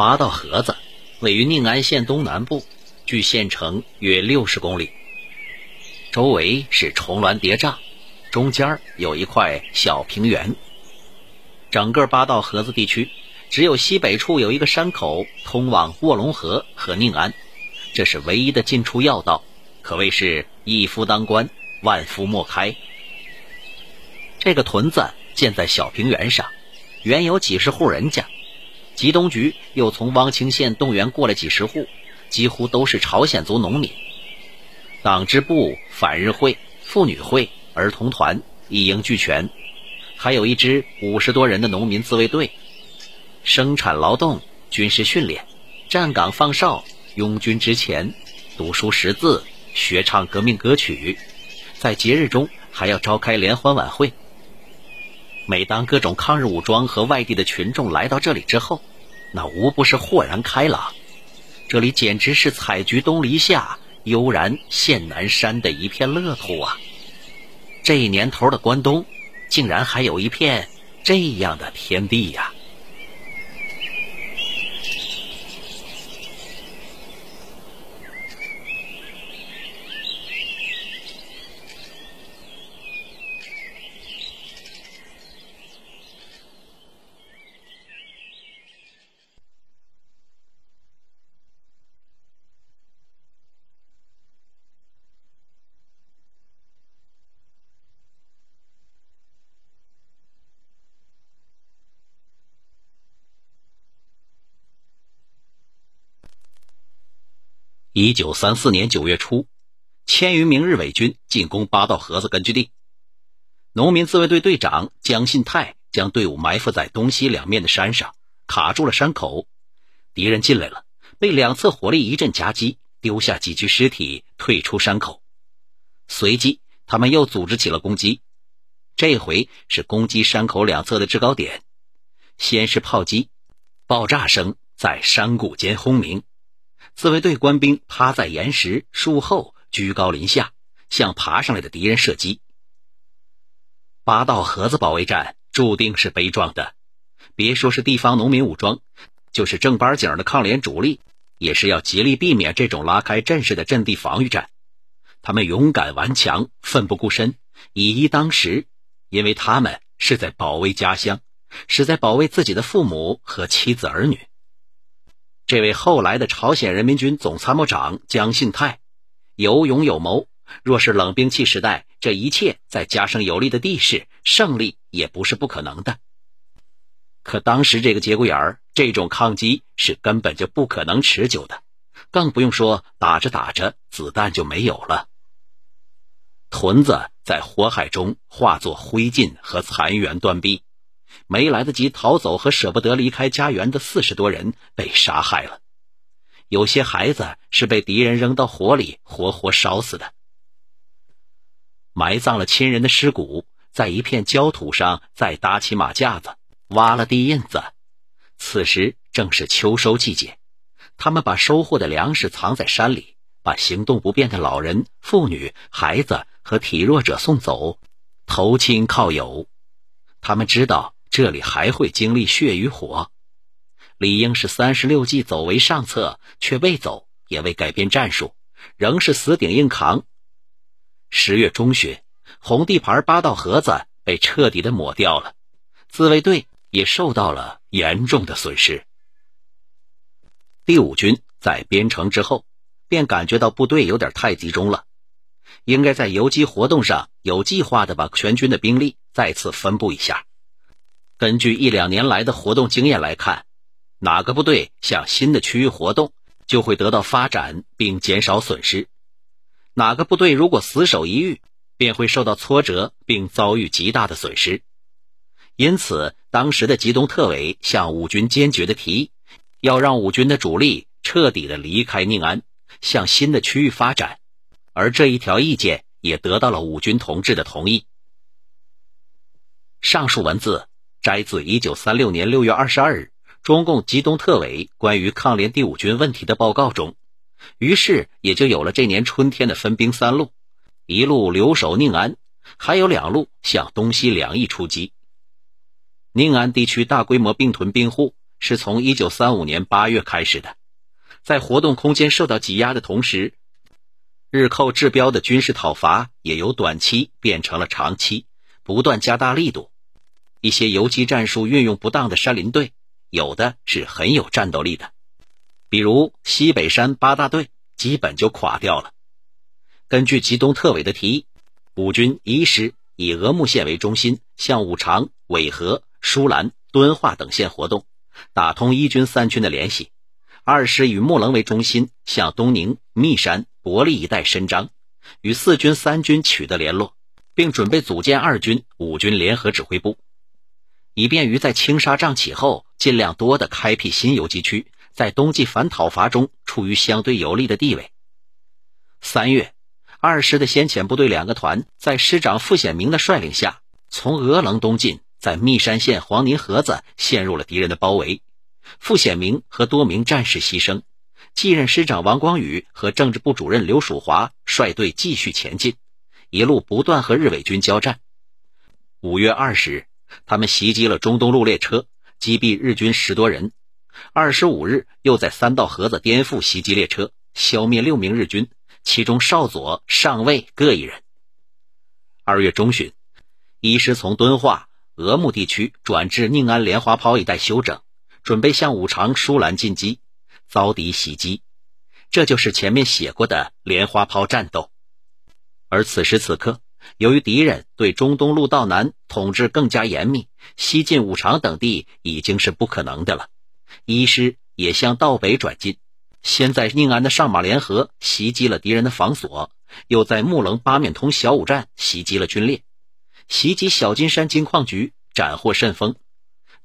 八道河子位于宁安县东南部，距县城约六十公里，周围是重峦叠嶂，中间有一块小平原。整个八道河子地区，只有西北处有一个山口通往卧龙河和宁安，这是唯一的进出要道，可谓是一夫当关，万夫莫开。这个屯子建在小平原上，原有几十户人家。吉东局又从汪清县动员过了几十户，几乎都是朝鲜族农民。党支部、反日会、妇女会、儿童团一应俱全，还有一支五十多人的农民自卫队。生产劳动、军事训练、站岗放哨、拥军之前、读书识字、学唱革命歌曲，在节日中还要召开联欢晚会。每当各种抗日武装和外地的群众来到这里之后，那无不是豁然开朗，这里简直是采菊东篱下，悠然见南山的一片乐土啊！这年头的关东，竟然还有一片这样的天地呀！一九三四年九月初，千余名日伪军进攻八道河子根据地。农民自卫队队长江信泰将队伍埋伏在东西两面的山上，卡住了山口。敌人进来了，被两侧火力一阵夹击，丢下几具尸体，退出山口。随即，他们又组织起了攻击。这回是攻击山口两侧的制高点。先是炮击，爆炸声在山谷间轰鸣。自卫队官兵趴在岩石树后，居高临下向爬上来的敌人射击。八道河子保卫战注定是悲壮的，别说是地方农民武装，就是正八经的抗联主力，也是要极力避免这种拉开阵势的阵地防御战。他们勇敢顽强，奋不顾身，以一当十，因为他们是在保卫家乡，是在保卫自己的父母和妻子儿女。这位后来的朝鲜人民军总参谋长姜信泰，有勇有谋。若是冷兵器时代，这一切再加上有利的地势，胜利也不是不可能的。可当时这个节骨眼儿，这种抗击是根本就不可能持久的，更不用说打着打着子弹就没有了。屯子在火海中化作灰烬和残垣断壁。没来得及逃走和舍不得离开家园的四十多人被杀害了，有些孩子是被敌人扔到火里活活烧死的。埋葬了亲人的尸骨，在一片焦土上再搭起马架子，挖了地印子。此时正是秋收季节，他们把收获的粮食藏在山里，把行动不便的老人、妇女、孩子和体弱者送走，投亲靠友。他们知道。这里还会经历血与火，理应是三十六计走为上策，却未走，也未改变战术，仍是死顶硬扛。十月中旬，红地盘八道河子被彻底的抹掉了，自卫队也受到了严重的损失。第五军在边城之后，便感觉到部队有点太集中了，应该在游击活动上有计划的把全军的兵力再次分布一下。根据一两年来的活动经验来看，哪个部队向新的区域活动，就会得到发展并减少损失；哪个部队如果死守一域，便会受到挫折并遭遇极大的损失。因此，当时的吉东特委向五军坚决的提议，要让五军的主力彻底的离开宁安，向新的区域发展。而这一条意见也得到了五军同志的同意。上述文字。摘自一九三六年六月二十二日中共吉东特委关于抗联第五军问题的报告中，于是也就有了这年春天的分兵三路：一路留守宁安，还有两路向东西两翼出击。宁安地区大规模并屯兵户，是从1935年8月开始的，在活动空间受到挤压的同时，日寇治标的军事讨伐也由短期变成了长期，不断加大力度。一些游击战术运用不当的山林队，有的是很有战斗力的，比如西北山八大队，基本就垮掉了。根据吉东特委的提议，五军一师以峨木县为中心，向五常、尾河、舒兰、敦化等县活动，打通一军三军的联系；二师以木棱为中心，向东宁、密山、伯利一带伸张，与四军三军取得联络，并准备组建二军、五军联合指挥部，以便于在青沙仗起后，尽量多的开辟新游击区，在冬季反讨伐中处于相对有利的地位。三月。二师的先遣部队两个团，在师长傅显明的率领下，从俄棱东进，在密山县黄泥河子陷入了敌人的包围。傅显明和多名战士牺牲，继任师长王光宇和政治部主任刘曙华率队继续前进，一路不断和日伪军交战。五月二十日，他们袭击了中东路列车，击毙日军十多人。二十五日，又在三道河子颠覆袭击列车，消灭六名日军。其中少佐、上尉各一人。二月中旬，一师从敦化、额木地区转至宁安莲花泡一带休整，准备向五常、舒兰进击，遭敌袭击。这就是前面写过的莲花泡战斗。而此时此刻，由于敌人对中东路道南统治更加严密，西进五常等地已经是不可能的了。一师也向道北转进。先在宁安的上马联合袭击了敌人的防所，又在木棱八面通小五站袭击了军列，袭击小金山金矿局，斩获甚丰。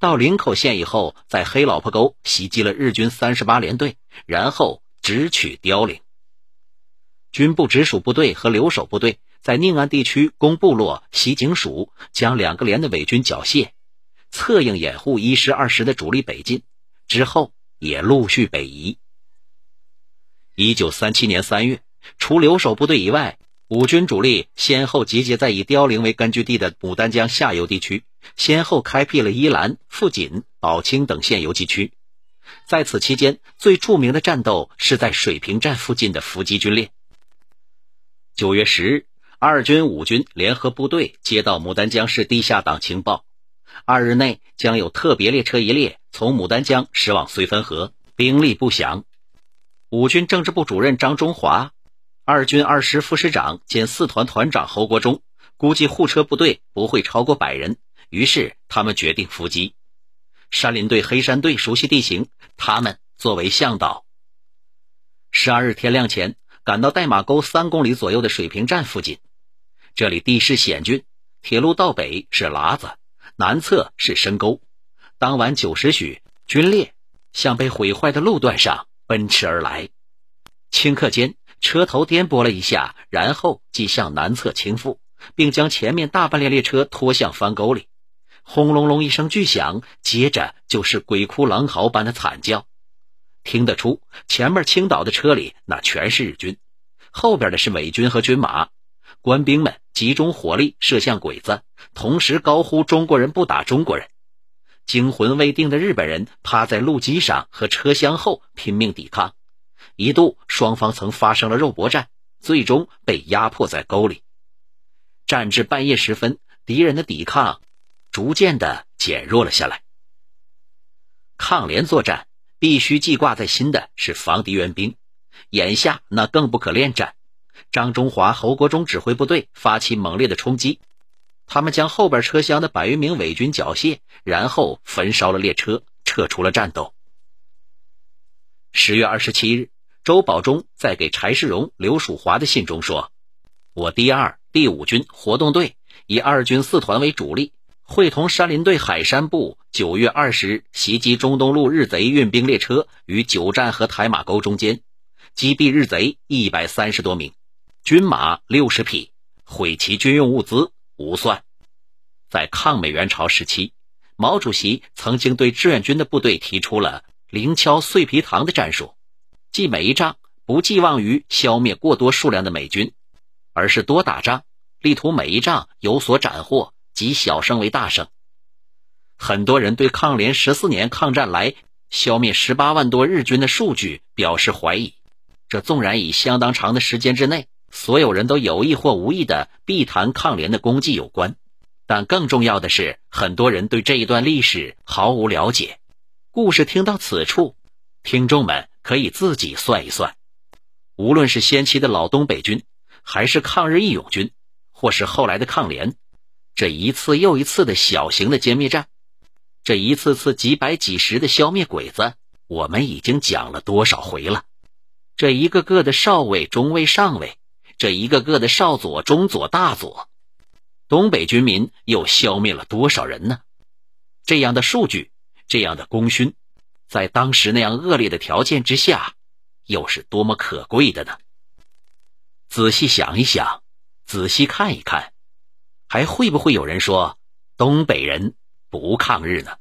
到林口县以后，在黑老婆沟袭击了日军三十八联队，然后直取凋零。军部直属部队和留守部队在宁安地区攻部落、袭警署，将两个连的伪军缴械，策应掩护一师、二师的主力北进。之后也陆续北移。一九三七年三月，除留守部队以外，五军主力先后集结在以凋零为根据地的牡丹江下游地区，先后开辟了伊兰、富锦、宝清等县游击区。在此期间，最著名的战斗是在水平站附近的伏击军列。九月十日，二军、五军联合部队接到牡丹江市地下党情报，二日内将有特别列车一列从牡丹江驶往绥芬河，兵力不详。五军政治部主任张中华，二军二师副师长兼四团团长侯国忠估计护车部队不会超过百人，于是他们决定伏击。山林队、黑山队熟悉地形，他们作为向导。十二日天亮前赶到代马沟三公里左右的水平站附近，这里地势险峻，铁路道北是喇子，南侧是深沟。当晚九时许，军列向被毁坏的路段上。奔驰而来，顷刻间车头颠簸了一下，然后即向南侧倾覆，并将前面大半列列车拖向翻沟里。轰隆隆一声巨响，接着就是鬼哭狼嚎般的惨叫。听得出，前面倾倒的车里那全是日军，后边的是美军和军马。官兵们集中火力射向鬼子，同时高呼“中国人不打中国人”。惊魂未定的日本人趴在路基上和车厢后拼命抵抗，一度双方曾发生了肉搏战，最终被压迫在沟里。战至半夜时分，敌人的抵抗逐渐的减弱了下来。抗联作战必须记挂在心的是防敌援兵，眼下那更不可恋战。张中华、侯国忠指挥部队发起猛烈的冲击。他们将后边车厢的百余名伪军缴械，然后焚烧了列车，撤出了战斗。十月二十七日，周保中在给柴世荣、刘曙华的信中说：“我第二、第五军活动队以二军四团为主力，会同山林队海山部，九月二十日袭击中东路日贼运兵列车于九站和台马沟中间，击毙日贼一百三十多名，军马六十匹，毁其军用物资。”无算。在抗美援朝时期，毛主席曾经对志愿军的部队提出了“零敲碎皮糖”的战术，即每一仗不寄望于消灭过多数量的美军，而是多打仗，力图每一仗有所斩获，即小胜为大胜。很多人对抗联十四年抗战来消灭十八万多日军的数据表示怀疑。这纵然以相当长的时间之内，所有人都有意或无意的避谈抗联的功绩有关，但更重要的是，很多人对这一段历史毫无了解。故事听到此处，听众们可以自己算一算：无论是先期的老东北军，还是抗日义勇军，或是后来的抗联，这一次又一次的小型的歼灭战，这一次次几百几十的消灭鬼子，我们已经讲了多少回了？这一个个的少尉、中尉、上尉，这一个个的少佐、中佐、大佐，东北军民又消灭了多少人呢？这样的数据，这样的功勋，在当时那样恶劣的条件之下，又是多么可贵的呢？仔细想一想，仔细看一看，还会不会有人说东北人不抗日呢？